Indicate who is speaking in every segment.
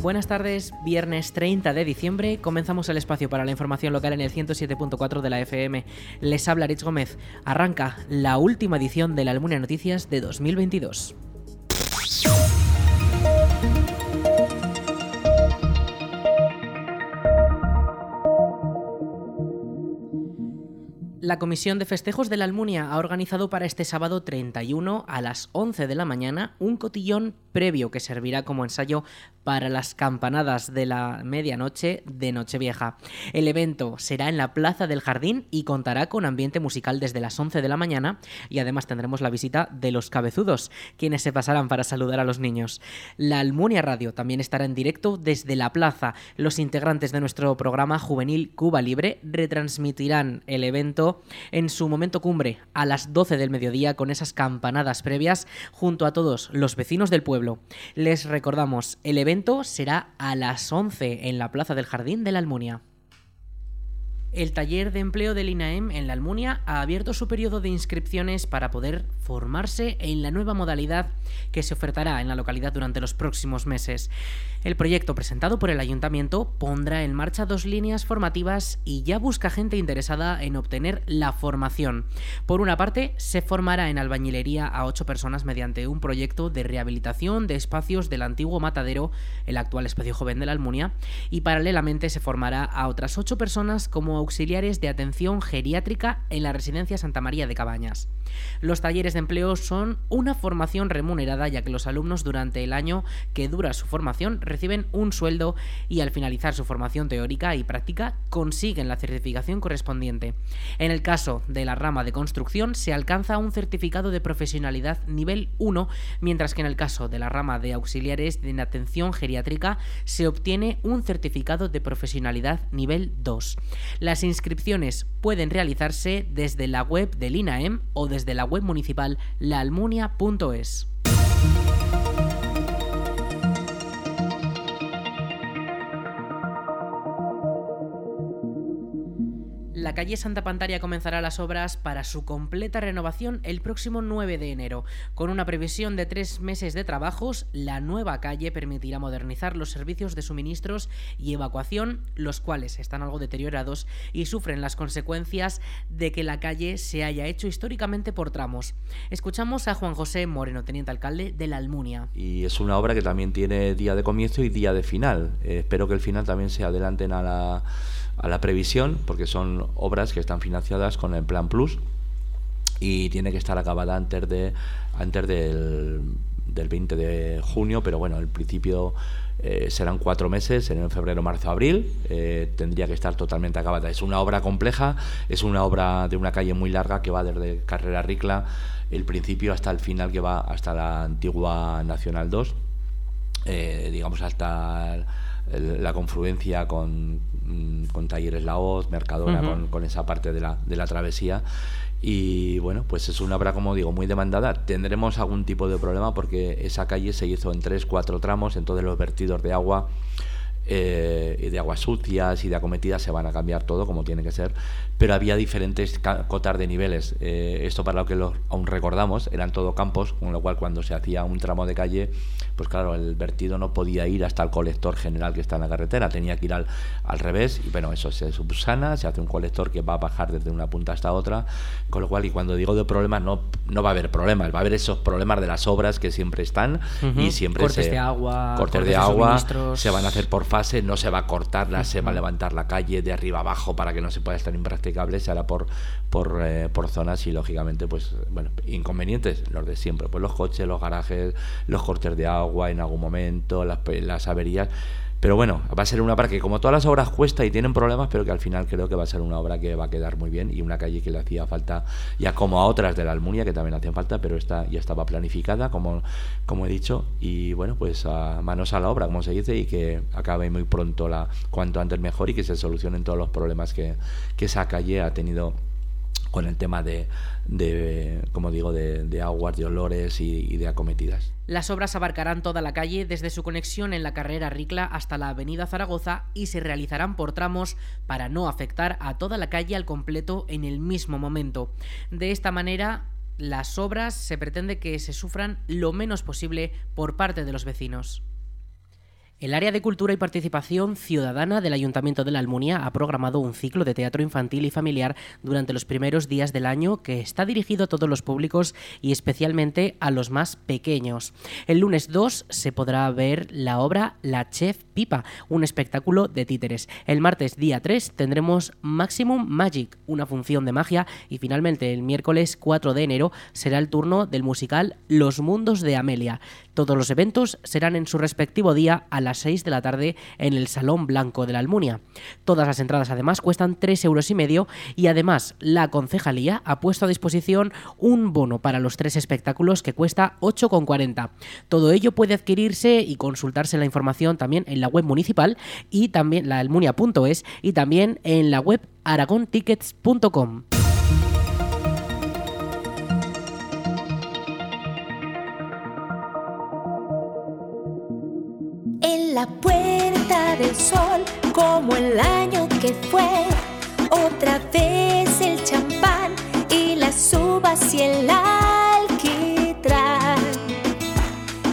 Speaker 1: Buenas tardes, viernes 30 de diciembre comenzamos el espacio para la información local en el 107.4 de la FM. Les habla Rich Gómez. Arranca la última edición de la Almunia Noticias de 2022. La Comisión de Festejos de la Almunia ha organizado para este sábado 31 a las 11 de la mañana un cotillón previo que servirá como ensayo para las campanadas de la medianoche de Nochevieja. El evento será en la Plaza del Jardín y contará con ambiente musical desde las 11 de la mañana y además tendremos la visita de los cabezudos, quienes se pasarán para saludar a los niños. La Almunia Radio también estará en directo desde la plaza. Los integrantes de nuestro programa juvenil Cuba Libre retransmitirán el evento en su momento cumbre a las 12 del mediodía con esas campanadas previas junto a todos los vecinos del pueblo. Les recordamos, el evento será a las 11 en la Plaza del Jardín de la Almunia. El taller de empleo del INAEM en la Almunia ha abierto su periodo de inscripciones para poder formarse en la nueva modalidad que se ofertará en la localidad durante los próximos meses. El proyecto presentado por el ayuntamiento pondrá en marcha dos líneas formativas y ya busca gente interesada en obtener la formación. Por una parte, se formará en albañilería a ocho personas mediante un proyecto de rehabilitación de espacios del antiguo matadero, el actual espacio joven de la Almunia, y paralelamente se formará a otras ocho personas como auxiliares de atención geriátrica en la residencia Santa María de Cabañas. Los talleres de empleo son una formación remunerada ya que los alumnos durante el año que dura su formación reciben un sueldo y al finalizar su formación teórica y práctica consiguen la certificación correspondiente. En el caso de la rama de construcción se alcanza un certificado de profesionalidad nivel 1, mientras que en el caso de la rama de auxiliares de atención geriátrica se obtiene un certificado de profesionalidad nivel 2. Las inscripciones pueden realizarse desde la web del INAEM o desde la web municipal laalmunia.es. la calle Santa Pantaria comenzará las obras para su completa renovación el próximo 9 de enero. Con una previsión de tres meses de trabajos, la nueva calle permitirá modernizar los servicios de suministros y evacuación, los cuales están algo deteriorados y sufren las consecuencias de que la calle se haya hecho históricamente por tramos. Escuchamos a Juan José Moreno, teniente alcalde de la Almunia.
Speaker 2: Y es una obra que también tiene día de comienzo y día de final. Eh, espero que el final también se adelanten a la a la previsión, porque son obras que están financiadas con el Plan Plus y tiene que estar acabada antes de antes del, del 20 de junio, pero bueno, el principio eh, serán cuatro meses, en febrero, marzo, abril, eh, tendría que estar totalmente acabada. Es una obra compleja, es una obra de una calle muy larga que va desde Carrera Ricla, el principio hasta el final que va hasta la antigua Nacional 2, eh, digamos hasta la confluencia con, mm, con Talleres La Hoz, Mercadona, con, esa parte de la, de la travesía. Y bueno, pues es una obra, como digo, muy demandada. Tendremos algún tipo de problema porque esa calle se hizo en tres, cuatro tramos, entonces los vertidos de agua eh, de aguas sucias y de acometidas se van a cambiar todo como tiene que ser, pero había diferentes cotas de niveles. Eh, esto para lo que lo, aún recordamos, eran todo campos, con lo cual cuando se hacía un tramo de calle, pues claro, el vertido no podía ir hasta el colector general que está en la carretera, tenía que ir al, al revés y bueno, eso se subsana, se hace un colector que va a bajar desde una punta hasta otra, con lo cual y cuando digo de problemas no, no va a haber problemas, va a haber esos problemas de las obras que siempre están y siempre
Speaker 1: cortes
Speaker 2: se,
Speaker 1: de agua,
Speaker 2: cortes, de, agua, se van a hacer por no se va a cortar, se va a levantar la calle de arriba abajo para que no se pueda estar impracticable, se hará por, por, eh, por zonas y lógicamente, pues, bueno, inconvenientes, los de siempre, pues los coches, los garajes, los cortes de agua en algún momento, las, las averías. Pero bueno, va a ser una obra que como todas las obras cuesta y tienen problemas, pero que al final creo que va a ser una obra que va a quedar muy bien y una calle que le hacía falta ya como a otras de la Almunia que también hacían falta, pero esta ya estaba planificada, como, como he dicho, y bueno, pues a manos a la obra, como se dice, y que acabe muy pronto la cuanto antes mejor y que se solucionen todos los problemas que, que esa calle ha tenido con el tema de, como digo, de, aguas, de olores y, de acometidas.
Speaker 1: Las obras abarcarán toda la calle desde su conexión en la carrera Ricla hasta la avenida Zaragoza y se realizarán por tramos para no afectar a toda la calle al completo en el mismo momento. De esta manera, las obras se pretende que se sufran lo menos posible por parte de los vecinos. El área de cultura y participación ciudadana del Ayuntamiento de la Almunia ha programado un ciclo de teatro infantil y familiar durante los primeros días del año que está dirigido a todos los públicos y especialmente a los más pequeños. El lunes 2 se podrá ver la obra La Chef Pipa, un espectáculo de títeres. El martes día 3 tendremos Maximum Magic, una función de magia y finalmente el miércoles 4 de enero será el turno del musical Los Mundos de Amelia. Todos los eventos serán en su respectivo día a las 6 de la tarde en el Salón Blanco de la Almunia. Todas las entradas además cuestan 3 euros y medio y además la concejalía ha puesto a disposición un bono para los tres espectáculos que cuesta 8,40. Todo ello puede adquirirse y consultarse la información también en la web municipal y también la almunia.es y también en la web aragontickets.com.
Speaker 3: En la puerta del sol, como el año que fue, otra vez el champán y las uvas y el alquitrán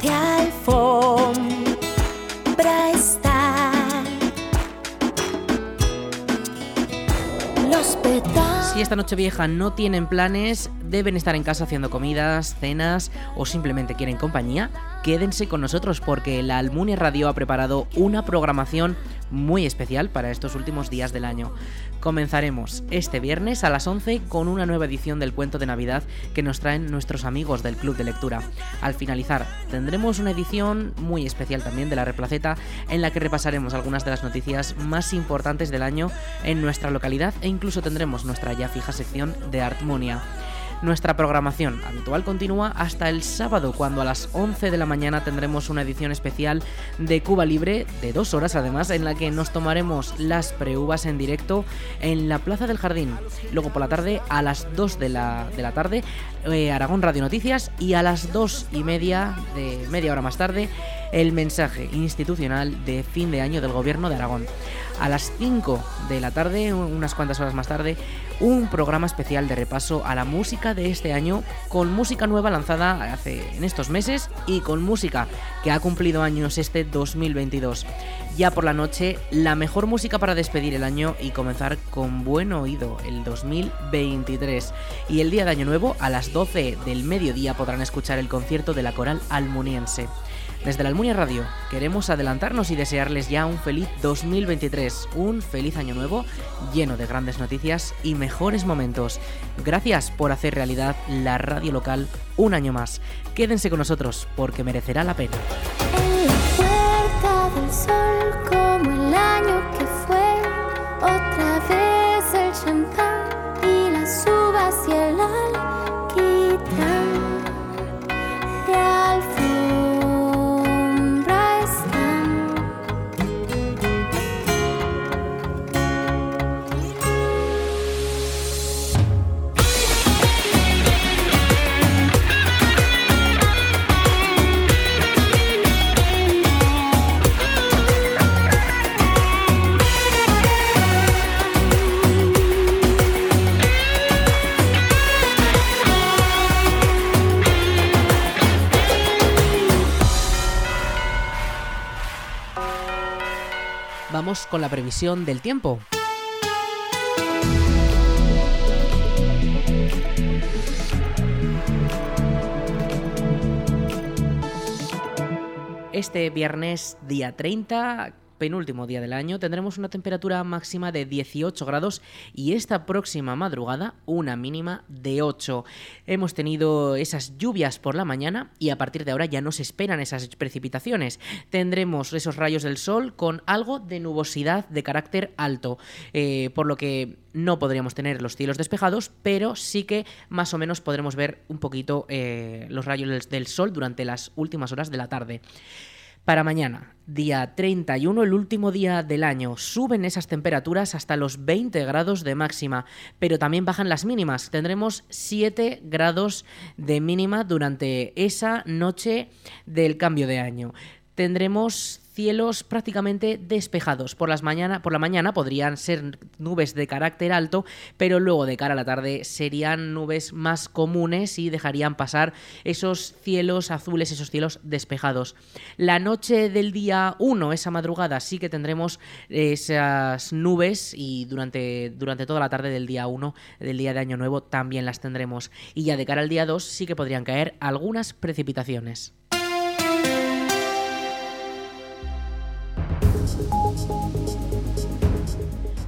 Speaker 3: de alfombra están. Los pedazos.
Speaker 1: Si esta noche vieja no tienen planes, deben estar en casa haciendo comidas, cenas o simplemente quieren compañía, quédense con nosotros porque la Almunia Radio ha preparado una programación muy especial para estos últimos días del año. Comenzaremos este viernes a las 11 con una nueva edición del cuento de Navidad que nos traen nuestros amigos del Club de Lectura. Al finalizar, tendremos una edición muy especial también de la Replaceta en la que repasaremos algunas de las noticias más importantes del año en nuestra localidad e incluso tendremos nuestra ya fija sección de Artmonia. Nuestra programación habitual continúa hasta el sábado, cuando a las 11 de la mañana tendremos una edición especial de Cuba Libre, de dos horas además, en la que nos tomaremos las preuvas en directo en la Plaza del Jardín. Luego por la tarde, a las 2 de la, de la tarde, eh, Aragón Radio Noticias y a las 2 y media, de media hora más tarde, el mensaje institucional de fin de año del Gobierno de Aragón. A las 5 de la tarde, unas cuantas horas más tarde, un programa especial de repaso a la música de este año, con música nueva lanzada hace en estos meses y con música que ha cumplido años este 2022. Ya por la noche, la mejor música para despedir el año y comenzar con buen oído el 2023. Y el día de Año Nuevo, a las 12 del mediodía, podrán escuchar el concierto de la coral almuniense. Desde la Almunia Radio queremos adelantarnos y desearles ya un feliz 2023, un feliz año nuevo lleno de grandes noticias y mejores momentos. Gracias por hacer realidad la radio local un año más. Quédense con nosotros porque merecerá la pena. Con la previsión del tiempo. Este viernes día 30, penúltimo día del año, tendremos una temperatura máxima de 18 grados y esta próxima madrugada una mínima de 8. Hemos tenido esas lluvias por la mañana y a partir de ahora ya no se esperan esas precipitaciones. Tendremos esos rayos del sol con algo de nubosidad de carácter alto, eh, por lo que no podríamos tener los cielos despejados, pero sí que más o menos podremos ver un poquito eh, los rayos del- del sol durante las últimas horas de la tarde. Para mañana, día 31, el último día del año, suben esas temperaturas hasta los 20 grados de máxima, pero también bajan las mínimas. Tendremos 7 grados de mínima durante esa noche del cambio de año. Tendremos cielos prácticamente despejados. Por, las por la mañana podrían ser nubes de carácter alto, pero luego de cara a la tarde serían nubes más comunes y dejarían pasar esos cielos azules, esos cielos despejados. La noche del día 1, esa madrugada, sí que tendremos esas nubes y durante, durante toda la tarde del día 1, del día de Año Nuevo, también las tendremos. Y ya de cara al día 2 sí que podrían caer algunas precipitaciones.